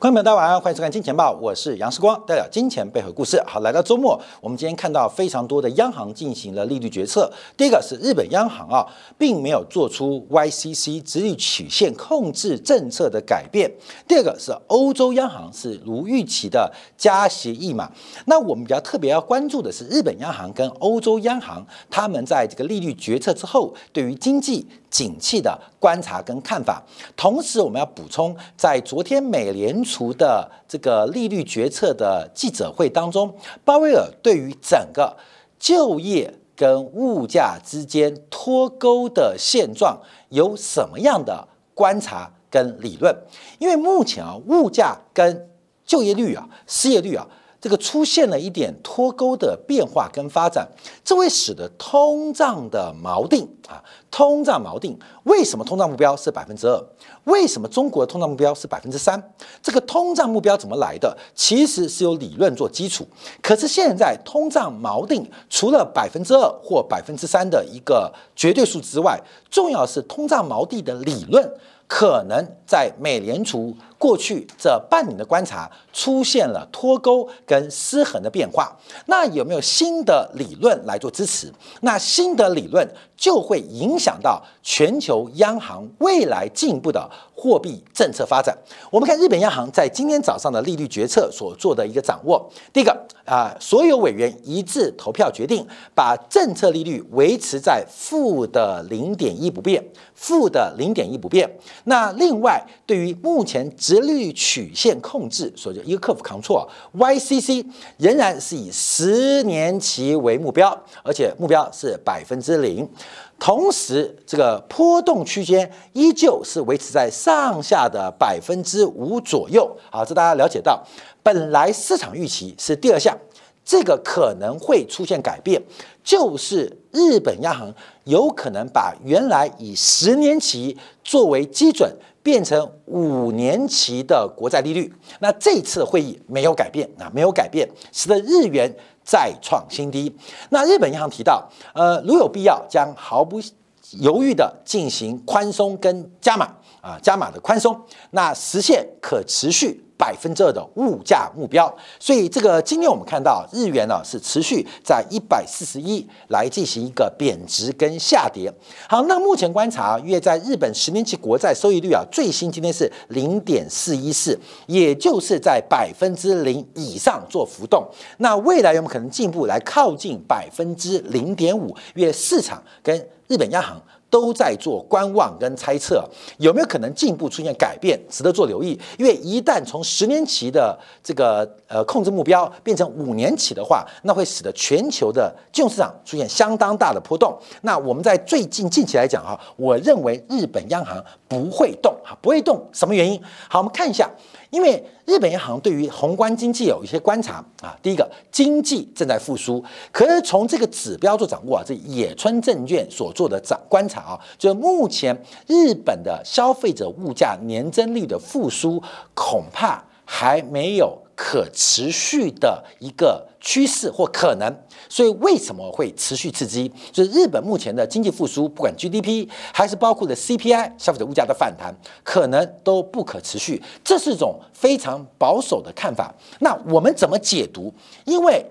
观众朋友，大家晚上欢迎收看《金钱报》，我是杨世光，带来金钱背后故事。好，来到周末，我们今天看到非常多的央行进行了利率决策。第一个是日本央行啊，并没有做出 YCC 直率曲线控制政策的改变。第二个是欧洲央行是如预期的加息一码。那我们比较特别要关注的是日本央行跟欧洲央行，他们在这个利率决策之后，对于经济。景气的观察跟看法，同时我们要补充，在昨天美联储的这个利率决策的记者会当中，鲍威尔对于整个就业跟物价之间脱钩的现状有什么样的观察跟理论？因为目前啊，物价跟就业率啊、失业率啊。这个出现了一点脱钩的变化跟发展，这会使得通胀的锚定啊，通胀锚定。为什么通胀目标是百分之二？为什么中国的通胀目标是百分之三？这个通胀目标怎么来的？其实是有理论做基础。可是现在通胀锚定，除了百分之二或百分之三的一个绝对数之外，重要是通胀锚定的理论可能在美联储。过去这半年的观察出现了脱钩跟失衡的变化，那有没有新的理论来做支持？那新的理论就会影响到全球央行未来进一步的货币政策发展。我们看日本央行在今天早上的利率决策所做的一个掌握，第一个啊，所有委员一致投票决定把政策利率维持在负的零点一不变，负的零点一不变。那另外对于目前。直率曲线控制，所以就一个客服扛错，YCC 仍然是以十年期为目标，而且目标是百分之零，同时这个波动区间依旧是维持在上下的百分之五左右。好，这大家了解到，本来市场预期是第二项，这个可能会出现改变，就是日本央行有可能把原来以十年期作为基准。变成五年期的国债利率，那这次会议没有改变啊，没有改变，使得日元再创新低。那日本银行提到，呃，如有必要，将毫不犹豫的进行宽松跟加码啊，加码的宽松，那实现可持续。百分之二的物价目标，所以这个今天我们看到日元呢是持续在一百四十一来进行一个贬值跟下跌。好，那目前观察，约在日本十年期国债收益率啊，最新今天是零点四一四，也就是在百分之零以上做浮动。那未来有没有可能进一步来靠近百分之零点五？因为市场跟日本央行。都在做观望跟猜测，有没有可能进一步出现改变，值得做留意。因为一旦从十年期的这个呃控制目标变成五年期的话，那会使得全球的金融市场出现相当大的波动。那我们在最近近期来讲哈，我认为日本央行不会动哈，不会动，什么原因？好，我们看一下。因为日本银行对于宏观经济有一些观察啊，第一个经济正在复苏，可是从这个指标做掌握啊，这野村证券所做的掌观察啊，就目前日本的消费者物价年增率的复苏恐怕还没有。可持续的一个趋势或可能，所以为什么会持续刺激？就是日本目前的经济复苏，不管 GDP 还是包括的 CPI 消费者物价的反弹，可能都不可持续。这是一种非常保守的看法。那我们怎么解读？因为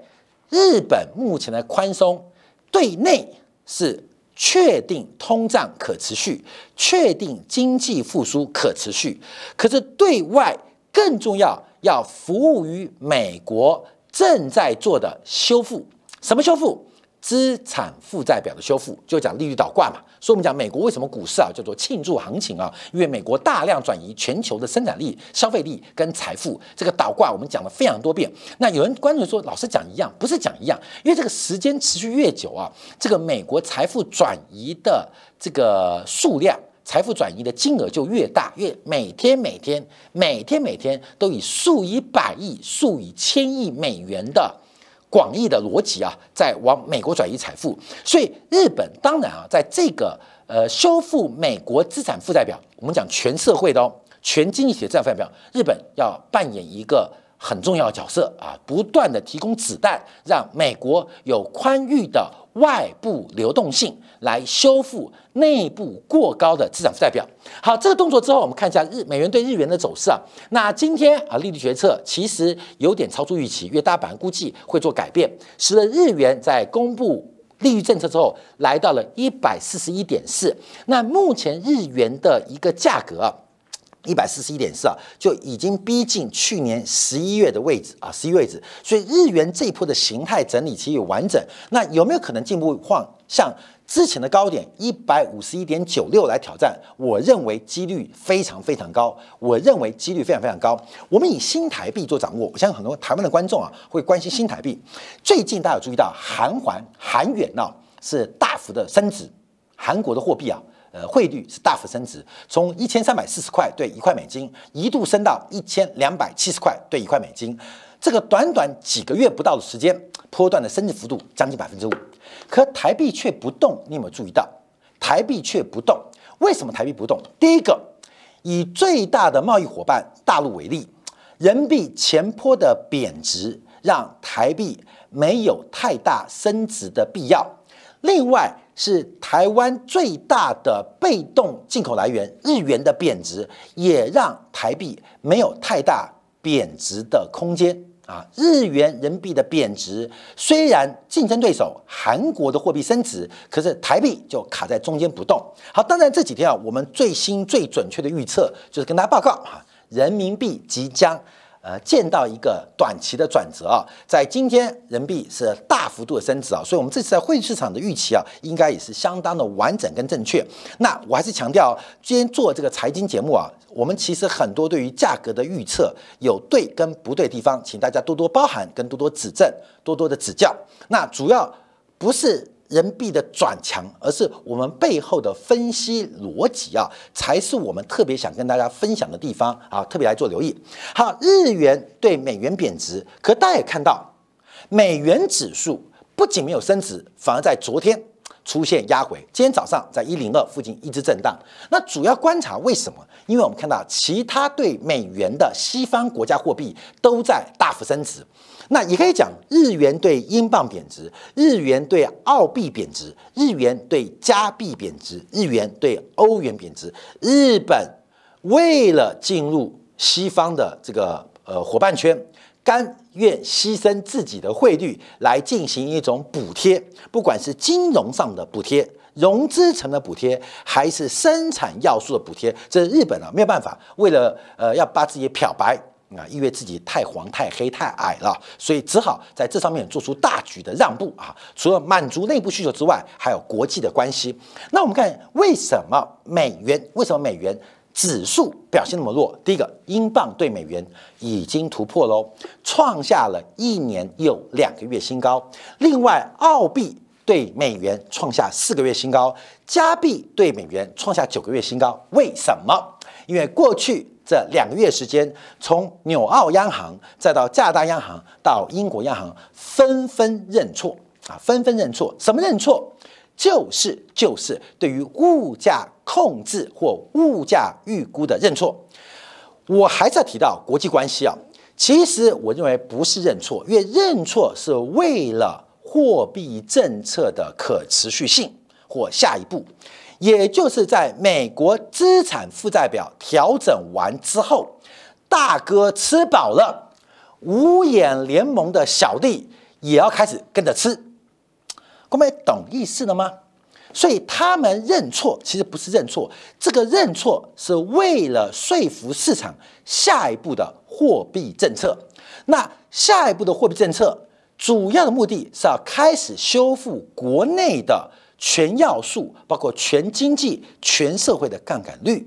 日本目前的宽松，对内是确定通胀可持续，确定经济复苏可持续，可是对外更重要。要服务于美国正在做的修复，什么修复？资产负债表的修复，就讲利率倒挂嘛。所以我们讲美国为什么股市啊叫做庆祝行情啊？因为美国大量转移全球的生产力、消费力跟财富，这个倒挂我们讲了非常多遍。那有人关注说，老师讲一样，不是讲一样，因为这个时间持续越久啊，这个美国财富转移的这个数量。财富转移的金额就越大，越每天每天每天每天都以数以百亿、数以千亿美元的广义的逻辑啊，在往美国转移财富。所以日本当然啊，在这个呃修复美国资产负债表，我们讲全社会的哦，全经济体的资产负债表，日本要扮演一个很重要的角色啊，不断的提供子弹，让美国有宽裕的外部流动性来修复内部过高的资产负债表。好，这个动作之后，我们看一下日美元对日元的走势啊。那今天啊，利率决策其实有点超出预期，因为大盘估计会做改变，使得日元在公布利率政策之后，来到了一百四十一点四。那目前日元的一个价格啊。一百四十一点四啊，就已经逼近去年十一月的位置啊，十一位置。所以日元这一波的形态整理其实有完整。那有没有可能进一步换像之前的高点一百五十一点九六来挑战？我认为几率非常非常高。我认为几率非常非常高。我们以新台币做掌握，我相信很多台湾的观众啊会关心新台币。最近大家有注意到韩环韩元呢是大幅的升值，韩国的货币啊。呃，汇率是大幅升值，从一千三百四十块兑一块美金，一度升到一千两百七十块兑一块美金。这个短短几个月不到的时间，波段的升值幅度将近百分之五。可台币却不动，你有没有注意到？台币却不动，为什么台币不动？第一个，以最大的贸易伙伴大陆为例，人民币前坡的贬值，让台币没有太大升值的必要。另外，是台湾最大的被动进口来源，日元的贬值也让台币没有太大贬值的空间啊。日元人民币的贬值，虽然竞争对手韩国的货币升值，可是台币就卡在中间不动。好，当然这几天啊，我们最新最准确的预测就是跟大家报告啊，人民币即将。呃，见到一个短期的转折啊，在今天人民币是大幅度的升值啊，所以我们这次在汇率市场的预期啊，应该也是相当的完整跟正确。那我还是强调，今天做这个财经节目啊，我们其实很多对于价格的预测有对跟不对地方，请大家多多包涵跟多多指正，多多的指教。那主要不是。人民币的转强，而是我们背后的分析逻辑啊，才是我们特别想跟大家分享的地方啊，特别来做留意。好，日元对美元贬值，可大家也看到，美元指数不仅没有升值，反而在昨天出现压回，今天早上在一零二附近一直震荡。那主要观察为什么？因为我们看到其他对美元的西方国家货币都在大幅升值。那也可以讲，日元对英镑贬值，日元对澳币贬值，日元对加币贬值，日元对欧元贬值。日本为了进入西方的这个呃伙伴圈，甘愿牺牲自己的汇率来进行一种补贴，不管是金融上的补贴、融资成本补贴，还是生产要素的补贴，这是日本啊没有办法，为了呃要把自己漂白。啊，因为自己太黄、太黑、太矮了，所以只好在这上面做出大局的让步啊。除了满足内部需求之外，还有国际的关系。那我们看为什么美元为什么美元指数表现那么弱？第一个，英镑对美元已经突破喽，创下了一年又两个月新高。另外，澳币对美元创下四个月新高，加币对美元创下九个月新高。为什么？因为过去。这两个月时间，从纽澳央行再到加拿大央行到英国央行，纷纷认错啊，纷纷认错。什么认错？就是就是对于物价控制或物价预估的认错。我还在提到国际关系啊，其实我认为不是认错，因为认错是为了货币政策的可持续性或下一步。也就是在美国资产负债表调整完之后，大哥吃饱了，五眼联盟的小弟也要开始跟着吃。各位懂意思了吗？所以他们认错，其实不是认错，这个认错是为了说服市场下一步的货币政策。那下一步的货币政策主要的目的是要开始修复国内的。全要素包括全经济、全社会的杠杆率，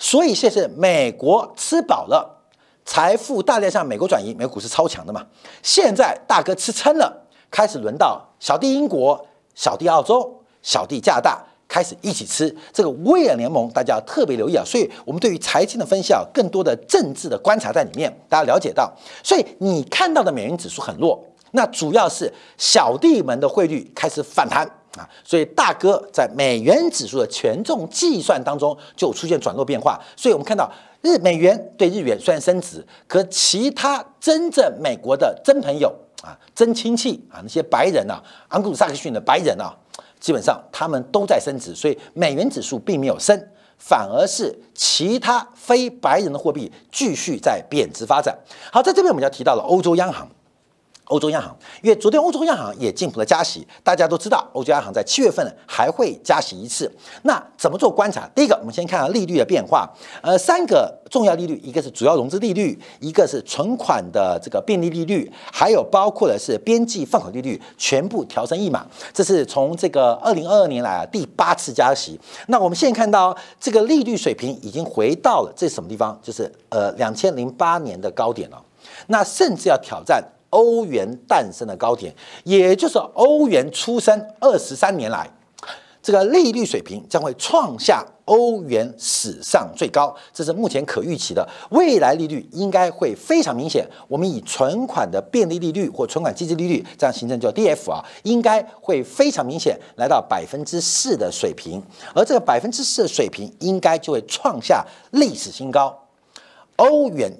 所以现在美国吃饱了，财富大量向美国转移，美国股市超强的嘛。现在大哥吃撑了，开始轮到小弟英国、小弟澳洲、小弟加拿大开始一起吃这个威尔联盟，大家要特别留意啊。所以我们对于财经的分析啊，更多的政治的观察在里面，大家了解到。所以你看到的美元指数很弱，那主要是小弟们的汇率开始反弹。啊，所以大哥在美元指数的权重计算当中就出现转弱变化，所以我们看到日美元对日元虽然升值，可其他真正美国的真朋友啊、真亲戚啊，那些白人啊，昂古萨克逊的白人啊，基本上他们都在升值，所以美元指数并没有升，反而是其他非白人的货币继续在贬值发展。好，在这边我们要提到了欧洲央行。欧洲央行，因为昨天欧洲央行也进一步的加息，大家都知道，欧洲央行在七月份还会加息一次。那怎么做观察？第一个，我们先看利率的变化。呃，三个重要利率，一个是主要融资利率，一个是存款的这个便利利率，还有包括的是边际放款利率，全部调升一码。这是从这个二零二二年来啊第八次加息。那我们现在看到这个利率水平已经回到了这什么地方？就是呃两千零八年的高点了。那甚至要挑战。欧元诞生的高点，也就是欧元出生二十三年来，这个利率水平将会创下欧元史上最高，这是目前可预期的。未来利率应该会非常明显。我们以存款的便利利率或存款基金利率这样形成叫 DF 啊，应该会非常明显来到百分之四的水平，而这个百分之四的水平应该就会创下历史新高。欧元，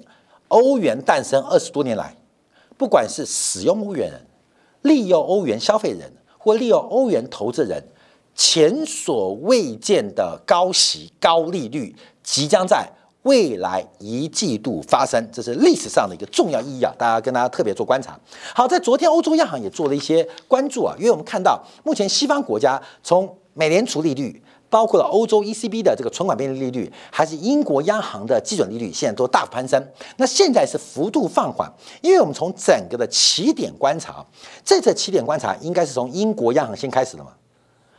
欧元诞生二十多年来。不管是使用欧元人、利用欧元消费人或利用欧元投资人，前所未见的高息、高利率即将在未来一季度发生，这是历史上的一个重要意义啊！大家跟大家特别做观察。好，在昨天欧洲央行也做了一些关注啊，因为我们看到目前西方国家从美联储利率。包括了欧洲 ECB 的这个存款便利利率，还是英国央行的基准利率，现在都大幅攀升。那现在是幅度放缓，因为我们从整个的起点观察，这次起点观察应该是从英国央行先开始的嘛，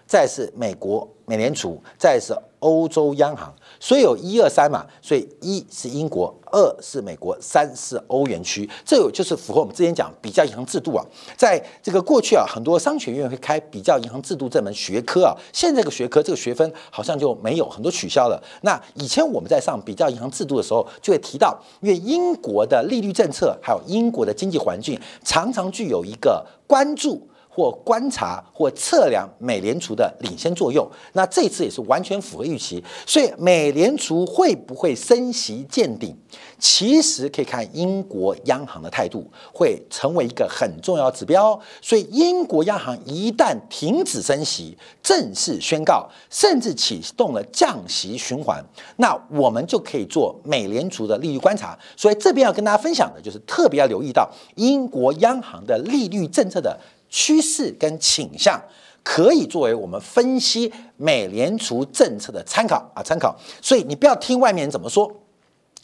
再是美国美联储，再是。欧洲央行，所以有一二三嘛，所以一是英国，二是美国，三是欧元区，这有就是符合我们之前讲比较银行制度啊。在这个过去啊，很多商学院会开比较银行制度这门学科啊，现在这个学科这个学分好像就没有，很多取消了。那以前我们在上比较银行制度的时候，就会提到，因为英国的利率政策还有英国的经济环境，常常具有一个关注。或观察或测量美联储的领先作用，那这次也是完全符合预期。所以美联储会不会升息见顶，其实可以看英国央行的态度，会成为一个很重要指标。所以英国央行一旦停止升息，正式宣告，甚至启动了降息循环，那我们就可以做美联储的利率观察。所以这边要跟大家分享的就是特别要留意到英国央行的利率政策的。趋势跟倾向可以作为我们分析美联储政策的参考啊，参考。所以你不要听外面人怎么说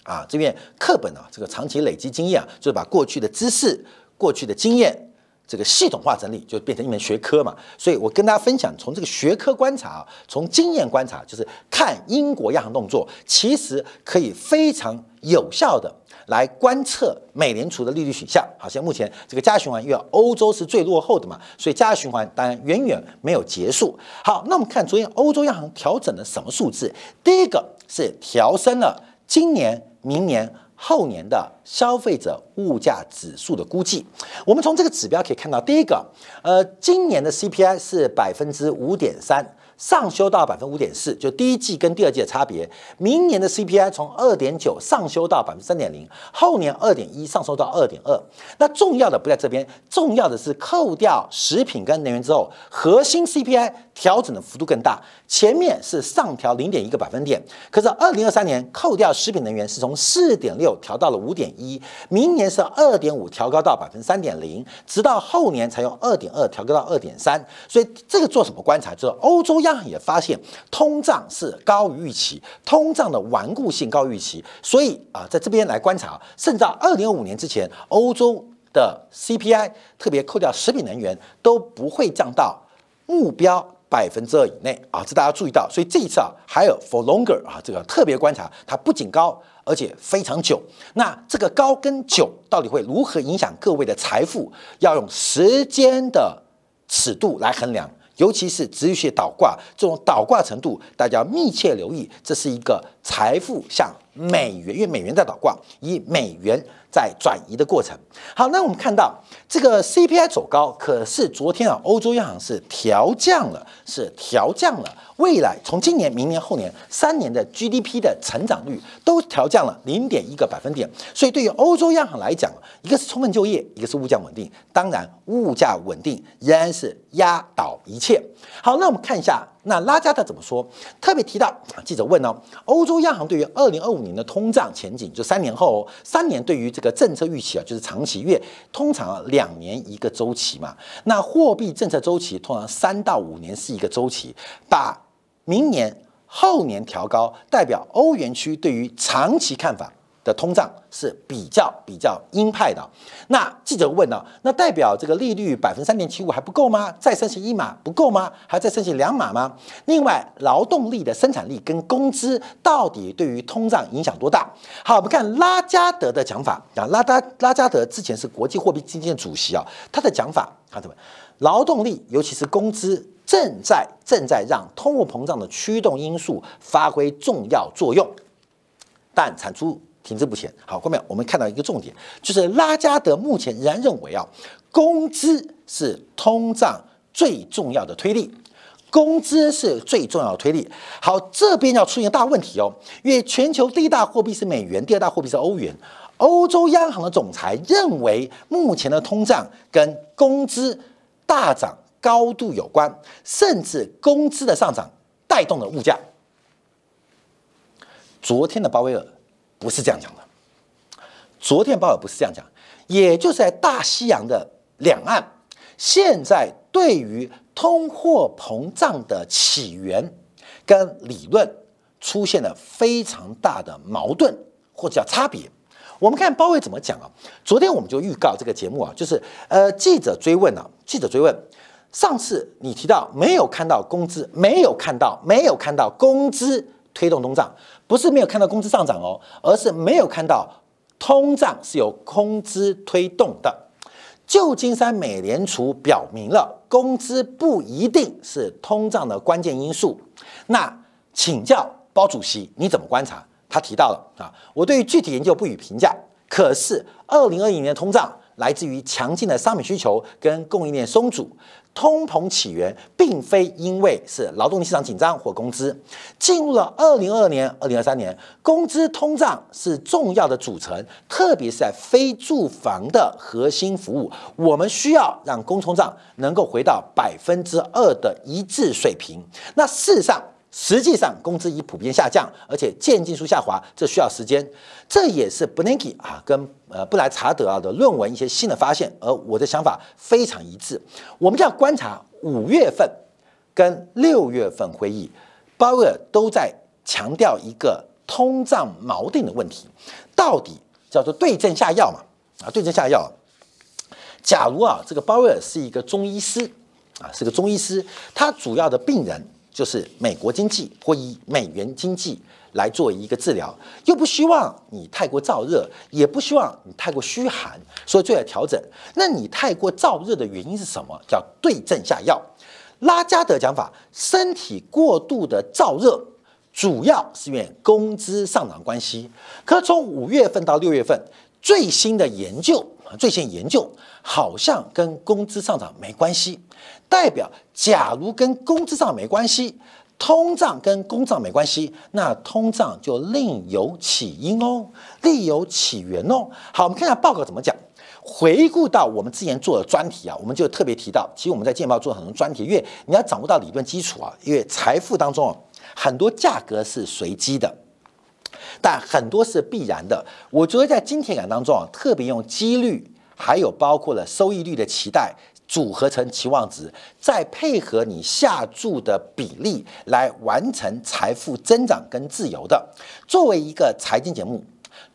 啊，这边课本啊，这个长期累积经验啊，就是把过去的知识、过去的经验。这个系统化整理就变成一门学科嘛，所以我跟大家分享，从这个学科观察啊，从经验观察，就是看英国央行动作，其实可以非常有效的来观测美联储的利率取向。好像目前这个加循环，因为欧洲是最落后的嘛，所以加循环当然远远没有结束。好，那我们看昨天欧洲央行调整了什么数字？第一个是调升了今年、明年。后年的消费者物价指数的估计，我们从这个指标可以看到，第一个，呃，今年的 CPI 是百分之五点三。上修到百分之五点四，就第一季跟第二季的差别。明年的 CPI 从二点九上修到百分之三点零，后年二点一上修到二点二。那重要的不在这边，重要的是扣掉食品跟能源之后，核心 CPI 调整的幅度更大。前面是上调零点一个百分点，可是二零二三年扣掉食品能源是从四点六调到了五点一，明年是二点五调高到百分之三点零，直到后年才用二点二调高到二点三。所以这个做什么观察？就是欧洲央行。也发现通胀是高于预期，通胀的顽固性高于预期，所以啊，在这边来观察，甚至到二零二五年之前，欧洲的 CPI 特别扣掉食品能源都不会降到目标百分之二以内啊，这大家注意到。所以这一次啊，还有 for longer 啊，这个特别观察，它不仅高，而且非常久。那这个高跟久到底会如何影响各位的财富？要用时间的尺度来衡量。尤其是持续倒挂这种倒挂程度，大家要密切留意，这是一个财富向美元，因为美元在倒挂，以美元在转移的过程。好，那我们看到这个 CPI 走高，可是昨天啊，欧洲央行是调降了，是调降了未来从今年、明年、后年三年的 GDP 的成长率都调降了零点一个百分点。所以对于欧洲央行来讲，一个是充分就业，一个是物价稳定。当然，物价稳定仍然是压倒一切。好，那我们看一下，那拉加德怎么说？特别提到记者问呢，欧洲央行对于二零二五年的通胀前景，就三年后，哦三年对于这个政策预期啊，就是长期，因为通常两年一个周期嘛，那货币政策周期通常三到五年是一个周期，把明年后年调高，代表欧元区对于长期看法。的通胀是比较比较鹰派的。那记者问呢？那代表这个利率百分之三点七五还不够吗？再升息一码不够吗？还要再升息两码吗？另外，劳动力的生产力跟工资到底对于通胀影响多大？好，我们看拉加德的讲法啊，拉达拉加德之前是国际货币基金的主席啊，他的讲法看到没？劳动力尤其是工资正在正在让通货膨胀的驱动因素发挥重要作用，但产出。停滞不前。好，后面我们看到一个重点，就是拉加德目前仍然认为啊，工资是通胀最重要的推力，工资是最重要的推力。好，这边要出现大问题哦，因为全球第一大货币是美元，第二大货币是欧元。欧洲央行的总裁认为，目前的通胀跟工资大涨高度有关，甚至工资的上涨带动了物价。昨天的鲍威尔。不是这样讲的。昨天鲍尔不是这样讲，也就是在大西洋的两岸，现在对于通货膨胀的起源跟理论出现了非常大的矛盾或者叫差别。我们看鲍威怎么讲啊？昨天我们就预告这个节目啊，就是呃记者追问啊，记者追问，上次你提到没有看到工资，没有看到，没有看到工资。推动通胀不是没有看到工资上涨哦，而是没有看到通胀是由工资推动的。旧金山美联储表明了工资不一定是通胀的关键因素。那请教包主席你怎么观察？他提到了啊，我对于具体研究不予评价。可是二零二一年的通胀来自于强劲的商品需求跟供应链松组。通膨起源并非因为是劳动力市场紧张或工资。进入了二零二二年、二零二三年，工资通胀是重要的组成，特别是在非住房的核心服务，我们需要让工通胀能够回到百分之二的一致水平。那事实上，实际上，工资已普遍下降，而且渐进数下滑，这需要时间。这也是 b 布 n 基啊跟呃布莱查德啊的论文一些新的发现，而我的想法非常一致。我们就要观察五月份跟六月份会议，鲍威尔都在强调一个通胀锚定的问题，到底叫做对症下药嘛？啊，对症下药。假如啊，这个鲍威尔是一个中医师啊，是个中医师，他主要的病人。就是美国经济或以美元经济来做一个治疗，又不希望你太过燥热，也不希望你太过虚寒，所以就要调整。那你太过燥热的原因是什么？叫对症下药。拉加德讲法，身体过度的燥热，主要是因为工资上涨关系。可从五月份到六月份，最新的研究。最新研究好像跟工资上涨没关系，代表假如跟工资上没关系，通胀跟工涨没关系，那通胀就另有起因哦，另有起源哦。好，我们看一下报告怎么讲。回顾到我们之前做的专题啊，我们就特别提到，其实我们在建报做很多专题，因为你要掌握到理论基础啊，因为财富当中啊，很多价格是随机的。但很多是必然的。我觉得在金钱感当中啊，特别用几率，还有包括了收益率的期待组合成期望值，再配合你下注的比例来完成财富增长跟自由的。作为一个财经节目，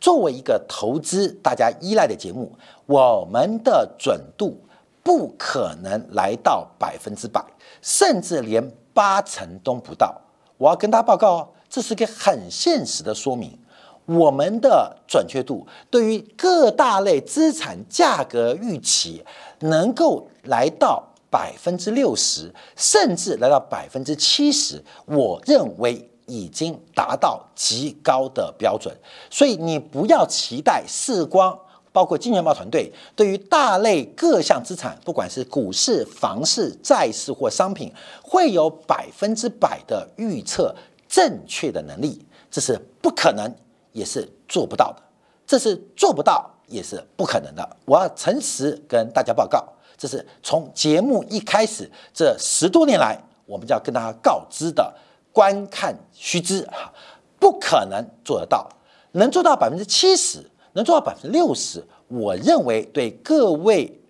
作为一个投资大家依赖的节目，我们的准度不可能来到百分之百，甚至连八成都不到。我要跟大家报告哦。这是个很现实的说明，我们的准确度对于各大类资产价格预期能够来到百分之六十，甚至来到百分之七十，我认为已经达到极高的标准，所以你不要期待视光。包括金钱豹团队对于大类各项资产，不管是股市、房市、债市或商品，会有百分之百的预测正确的能力，这是不可能，也是做不到的。这是做不到，也是不可能的。我要诚实跟大家报告，这是从节目一开始这十多年来，我们就要跟大家告知的观看须知哈，不可能做得到，能做到百分之七十。能做到百分之六十，我认为对各位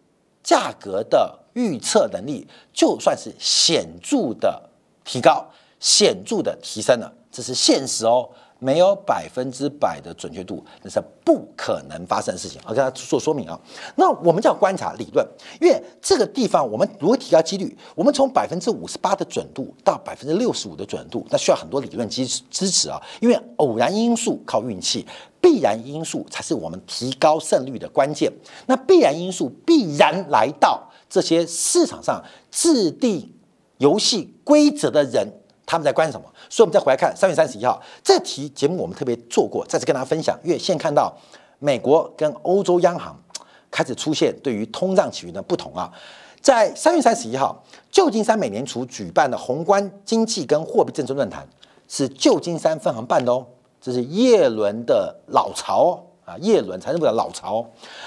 价格的预测能力，就算是显著的提高、显著的提升了，这是现实哦。没有百分之百的准确度，那是不可能发生的事情。我跟大家做说明啊。那我们叫观察理论，因为这个地方我们如何提高几率？我们从百分之五十八的准度到百分之六十五的准度，那需要很多理论支支持啊。因为偶然因素靠运气，必然因素才是我们提高胜率的关键。那必然因素必然来到这些市场上制定游戏规则的人。他们在关什么？所以，我们再回来看三月三十一号这题节目，我们特别做过，再次跟大家分享。因为现在看到美国跟欧洲央行开始出现对于通胀起源的不同啊，在三月三十一号，旧金山美联储举办的宏观经济跟货币政策论坛是旧金山分行办的哦，这是耶伦的老巢啊，耶伦财政部的老巢。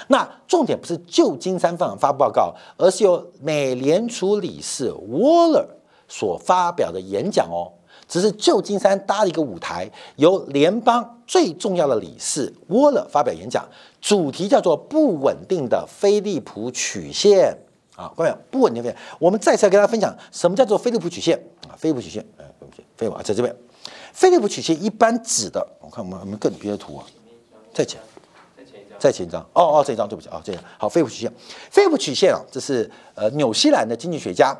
那重点不是旧金山分行发布报告，而是由美联储理事沃勒。所发表的演讲哦，只是旧金山搭了一个舞台，由联邦最重要的理事沃勒发表演讲，主题叫做不稳定的菲利普曲线。啊，各位不稳定的，我们再次跟大家分享什么叫做菲利普曲线。啊？菲利普曲线，哎，对不起，菲利普在这边，菲利普曲线一般指的，我看我们我们更别的图啊，再前，再前一张，再前一张，哦哦，这一张对不起啊，这样好，菲利普曲线，菲利普曲线啊，这是呃纽西兰的经济学家。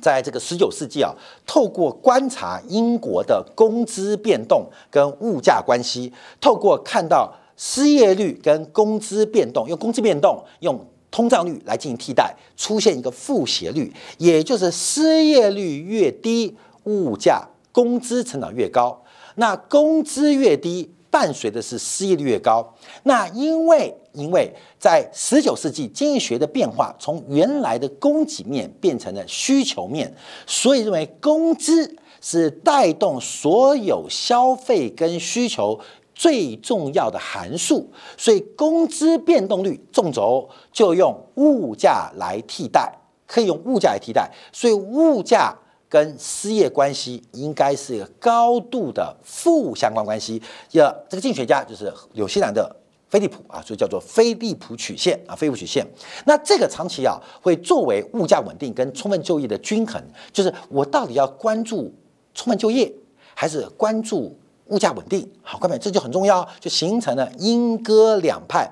在这个十九世纪啊，透过观察英国的工资变动跟物价关系，透过看到失业率跟工资变动，用工资变动用通胀率来进行替代，出现一个负斜率，也就是失业率越低，物价工资成长越高。那工资越低。伴随的是失业率越高，那因为因为在十九世纪经济学的变化，从原来的供给面变成了需求面，所以认为工资是带动所有消费跟需求最重要的函数，所以工资变动率纵轴就用物价来替代，可以用物价来替代，所以物价。跟失业关系应该是一个高度的负相关关系。要这个经济学家就是纽西兰的菲利普啊，所以叫做菲利普曲线啊，菲利普曲线。那这个长期啊，会作为物价稳定跟充分就业的均衡，就是我到底要关注充分就业，还是关注物价稳定？好，各位，这就很重要，就形成了鹰鸽两派。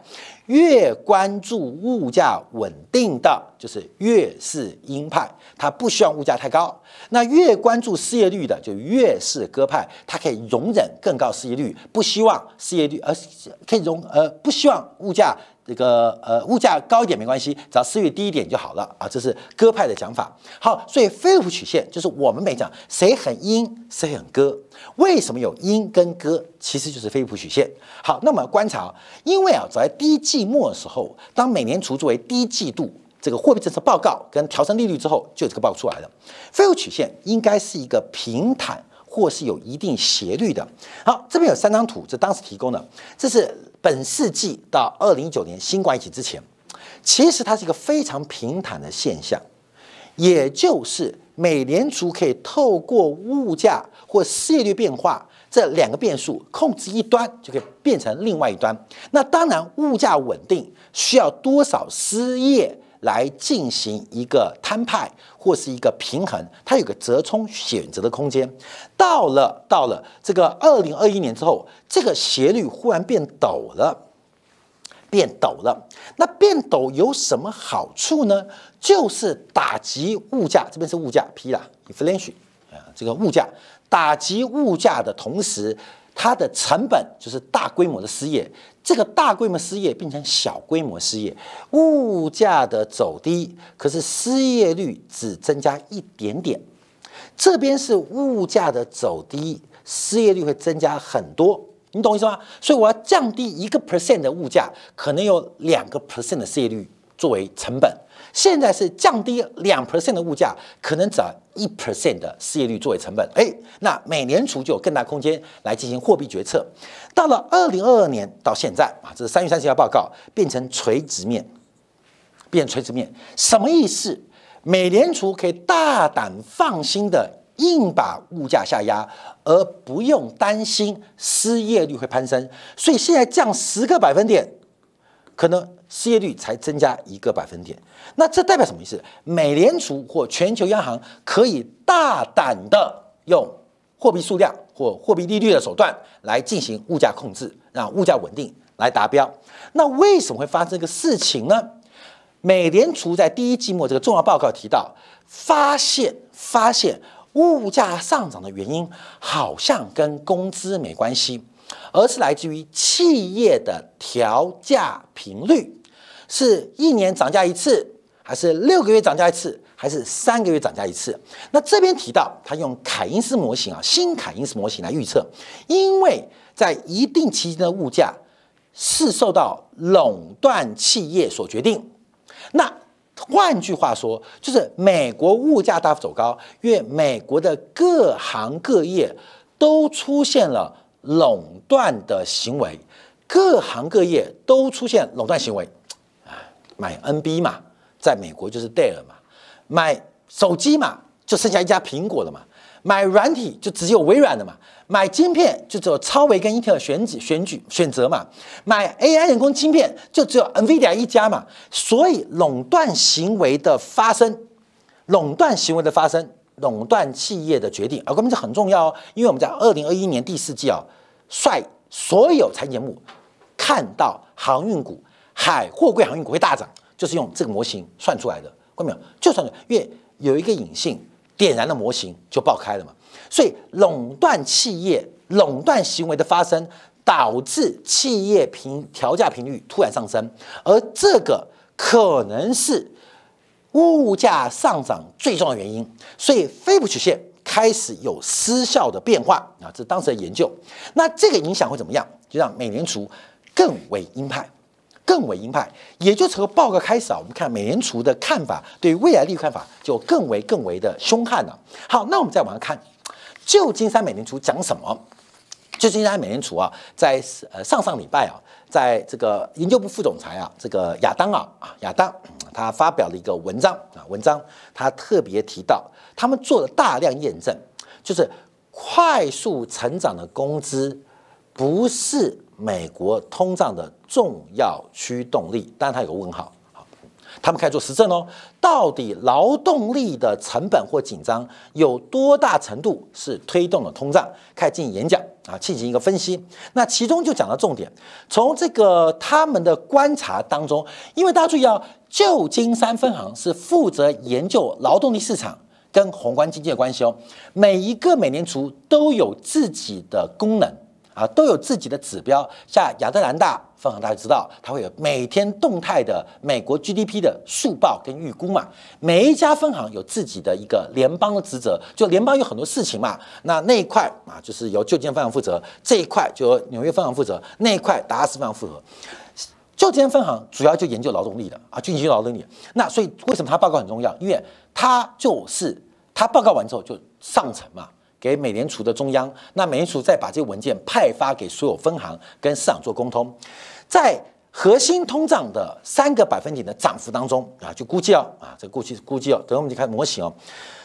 越关注物价稳定的，就是越是鹰派，他不希望物价太高；那越关注失业率的，就越是鸽派，他可以容忍更高失业率，不希望失业率，而可以容呃不希望物价。这个呃，物价高一点没关系，只要失业低一点就好了啊，这是鸽派的讲法。好，所以菲利普曲线就是我们没讲谁很鹰，谁很鸽。为什么有鹰跟鸽？其实就是菲利普曲线。好，那我们观察，因为啊，在第一季末的时候，当美联储作为第一季度这个货币政策报告跟调升利率之后，就这个报告出来了。菲利普曲线应该是一个平坦或是有一定斜率的。好，这边有三张图，这当时提供的，这是。本世纪到二零一九年新冠疫情之前，其实它是一个非常平坦的现象，也就是美联储可以透过物价或失业率变化这两个变数控制一端，就可以变成另外一端。那当然，物价稳定需要多少失业？来进行一个摊派或是一个平衡，它有个折冲选择的空间。到了到了这个二零二一年之后，这个斜率忽然变陡了，变陡了。那变陡有什么好处呢？就是打击物价，这边是物价 P 啦，inflation 啊，这个物价打击物价的同时。它的成本就是大规模的失业，这个大规模失业变成小规模失业，物价的走低，可是失业率只增加一点点，这边是物价的走低，失业率会增加很多，你懂意思吗？所以我要降低一个 percent 的物价，可能有两个 percent 的失业率作为成本。现在是降低两 percent 的物价，可能只要一 percent 的失业率作为成本。哎，那美联储就有更大空间来进行货币决策。到了二零二二年到现在啊，这是三月三十号报告，变成垂直面，变垂直面，什么意思？美联储可以大胆放心的硬把物价下压，而不用担心失业率会攀升。所以现在降十个百分点，可能失业率才增加一个百分点。那这代表什么意思？美联储或全球央行可以大胆的用货币数量或货币利率的手段来进行物价控制，让物价稳定来达标。那为什么会发生这个事情呢？美联储在第一季末这个重要报告提到，发现发现物价上涨的原因好像跟工资没关系，而是来自于企业的调价频率，是一年涨价一次，还是六个月涨价一次，还是三个月涨价一次？那这边提到，他用凯因斯模型啊，新凯因斯模型来预测，因为在一定期间的物价是受到垄断企业所决定。那换句话说，就是美国物价大幅走高，因为美国的各行各业都出现了垄断的行为，各行各业都出现垄断行为。啊，买 NB 嘛，在美国就是 Dell 嘛，买手机嘛，就剩下一家苹果了嘛，买软体就只有微软的嘛。买晶片就只有超微跟英特尔选举选举选择嘛，买 AI 人工晶片就只有 NVIDIA 一家嘛，所以垄断行为的发生，垄断行为的发生，垄断企业的决定，啊，关键这很重要哦，因为我们在二零二一年第四季啊，率所有财经节目看到航运股、海货柜航运股会大涨，就是用这个模型算出来的，看到没有？就算因为有一个隐性点燃的模型就爆开了嘛。所以，垄断企业垄断行为的发生，导致企业频调价频率突然上升，而这个可能是物价上涨最重要原因。所以，菲布曲线开始有失效的变化啊，这是当时的研究。那这个影响会怎么样？就让美联储更为鹰派，更为鹰派。也就从报告开始啊，我们看美联储的看法，对于未来利率看法就更为更为的凶悍了。好，那我们再往下看。旧金山美联储讲什么？旧金山美联储啊，在呃上上礼拜啊，在这个研究部副总裁啊，这个亚当啊啊亚当，他发表了一个文章啊，文章他特别提到，他们做了大量验证，就是快速成长的工资不是美国通胀的重要驱动力，当然它有个问号。他们开始做实证哦，到底劳动力的成本或紧张有多大程度是推动了通胀？开始进行演讲啊，进行一个分析。那其中就讲到重点，从这个他们的观察当中，因为大家注意啊，旧金山分行是负责研究劳动力市场跟宏观经济的关系哦，每一个美联储都有自己的功能。啊，都有自己的指标，像亚特兰大分行，大家知道，它会有每天动态的美国 GDP 的速报跟预估嘛。每一家分行有自己的一个联邦的职责，就联邦有很多事情嘛。那那一块啊，就是由旧金山分行负责；这一块就由纽约分行负责；那一块达拉斯分行负责。旧金山分行主要就研究劳动力的啊，就研究劳动力。那所以为什么它报告很重要？因为它就是它报告完之后就上层嘛。给美联储的中央，那美联储再把这个文件派发给所有分行跟市场做沟通，在核心通胀的三个百分点的涨幅当中啊，就估计哦啊，这估计估计哦，等我们就看模型哦。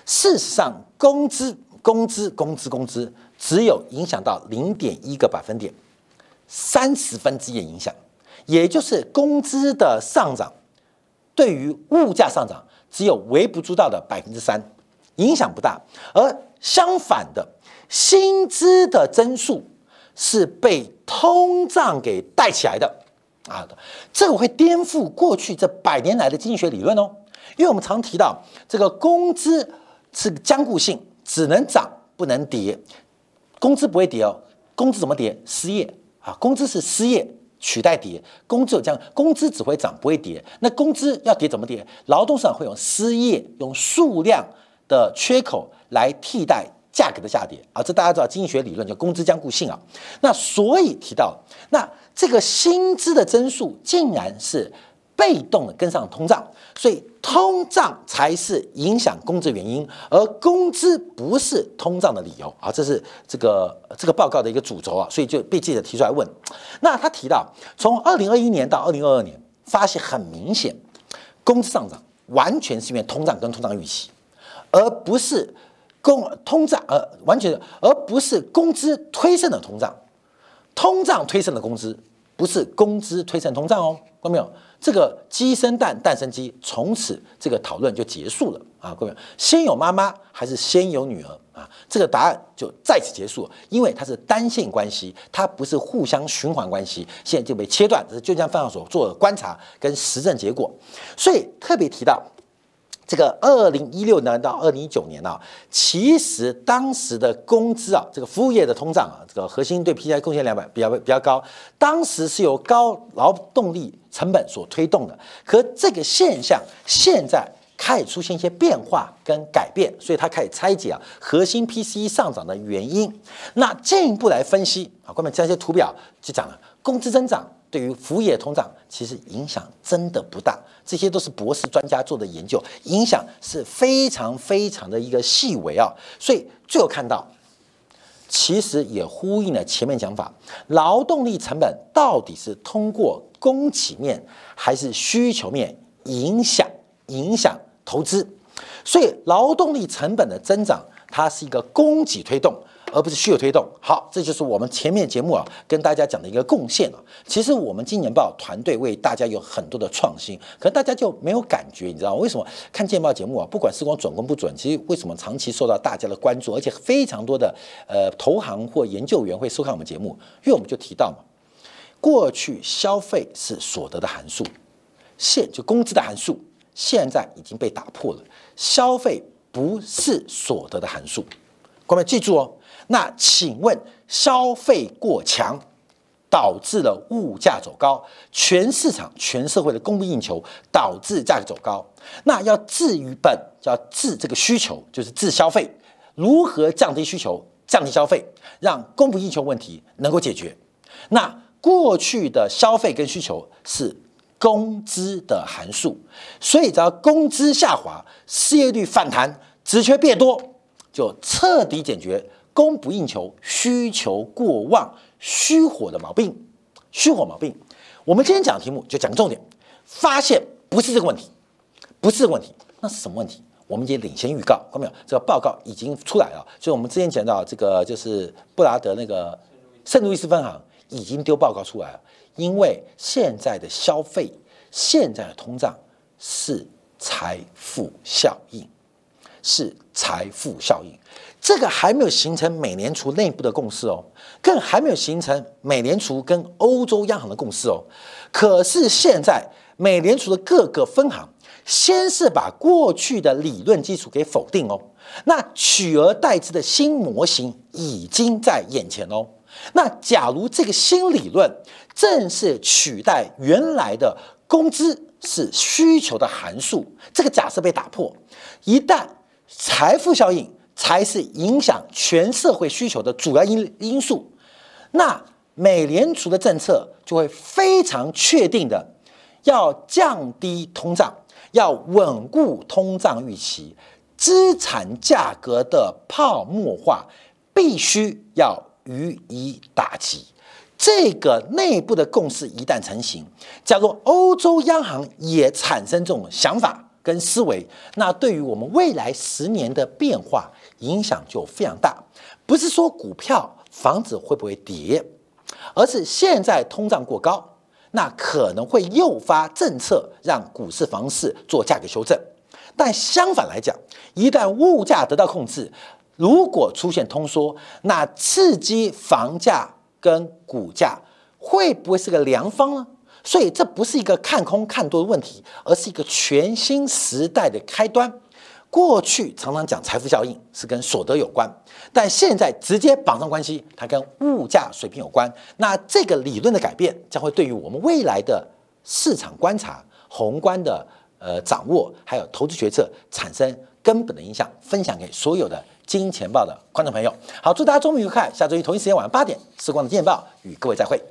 事实上，工资工资工资工资只有影响到零点一个百分点，三十分之一的影响，也就是工资的上涨对于物价上涨只有微不足道的百分之三，影响不大，而。相反的，薪资的增速是被通胀给带起来的啊！这个会颠覆过去这百年来的经济学理论哦。因为我们常提到，这个工资是僵固性，只能涨不能跌，工资不会跌哦。工资怎么跌？失业啊，工资是失业取代跌，工资有降，工资只会涨不会跌。那工资要跌怎么跌？劳动市场会用失业，用数量的缺口。来替代价格的下跌啊，这大家知道经济学理论叫工资僵固性啊。那所以提到，那这个薪资的增速竟然是被动的跟上通胀，所以通胀才是影响工资原因，而工资不是通胀的理由啊。这是这个这个报告的一个主轴啊，所以就被记者提出来问。那他提到，从二零二一年到二零二二年，发现很明显，工资上涨完全是因为通胀跟通胀预期。而不是工通胀，呃，完全，而不是工资推升的通胀，通胀推升的工资，不是工资推升通胀哦，看到没有？这个鸡生蛋，蛋生鸡，从此这个讨论就结束了啊，各位，先有妈妈还是先有女儿啊？这个答案就在此结束，因为它是单线关系，它不是互相循环关系，现在就被切断，这是就像范教授做的观察跟实证结果，所以特别提到。这个二零一六年到二零一九年啊，其实当时的工资啊，这个服务业的通胀啊，这个核心对 PPI 贡献两百比较比较高，当时是由高劳动力成本所推动的。可这个现象现在开始出现一些变化跟改变，所以它开始拆解啊核心 PCE 上涨的原因。那进一步来分析啊，关面这些图表就讲了工资增长。对于服务业通胀，其实影响真的不大，这些都是博士专家做的研究，影响是非常非常的一个细微啊。所以最后看到，其实也呼应了前面讲法，劳动力成本到底是通过供给面还是需求面影响影响投资？所以劳动力成本的增长，它是一个供给推动。而不是需求推动，好，这就是我们前面节目啊跟大家讲的一个贡献了。其实我们金年报团队为大家有很多的创新，可能大家就没有感觉，你知道？为什么看见报节目啊？不管时光准跟不准，其实为什么长期受到大家的关注，而且非常多的呃投行或研究员会收看我们节目？因为我们就提到嘛，过去消费是所得的函数，现就工资的函数，现在已经被打破了，消费不是所得的函数，各位记住哦。那请问，消费过强导致了物价走高，全市场、全社会的供不应求导致价格走高。那要治于本，要治这个需求，就是治消费。如何降低需求、降低消费，让供不应求问题能够解决？那过去的消费跟需求是工资的函数，所以只要工资下滑，失业率反弹，职缺变多，就彻底解决。供不应求、需求过旺、虚火的毛病，虚火毛病。我们今天讲的题目就讲个重点，发现不是这个问题，不是这个问题，那是什么问题？我们已经领先预告，看到没有？这个报告已经出来了。就我们之前讲到这个，就是布拉德那个圣路易斯分行已经丢报告出来了，因为现在的消费、现在的通胀是财富效应，是财富效应。这个还没有形成美联储内部的共识哦，更还没有形成美联储跟欧洲央行的共识哦。可是现在美联储的各个分行，先是把过去的理论基础给否定哦，那取而代之的新模型已经在眼前哦。那假如这个新理论正是取代原来的工资是需求的函数，这个假设被打破，一旦财富效应。才是影响全社会需求的主要因因素。那美联储的政策就会非常确定的，要降低通胀，要稳固通胀预期，资产价格的泡沫化必须要予以打击。这个内部的共识一旦成型，假如欧洲央行也产生这种想法跟思维，那对于我们未来十年的变化。影响就非常大，不是说股票、房子会不会跌，而是现在通胀过高，那可能会诱发政策让股市、房市做价格修正。但相反来讲，一旦物价得到控制，如果出现通缩，那刺激房价跟股价会不会是个良方呢？所以这不是一个看空看多的问题，而是一个全新时代的开端。过去常常讲财富效应是跟所得有关，但现在直接绑上关系，它跟物价水平有关。那这个理论的改变将会对于我们未来的市场观察、宏观的呃掌握，还有投资决策产生根本的影响。分享给所有的金钱报的观众朋友。好，祝大家周末愉快，下周一同一时间晚上八点，时光的见报与各位再会。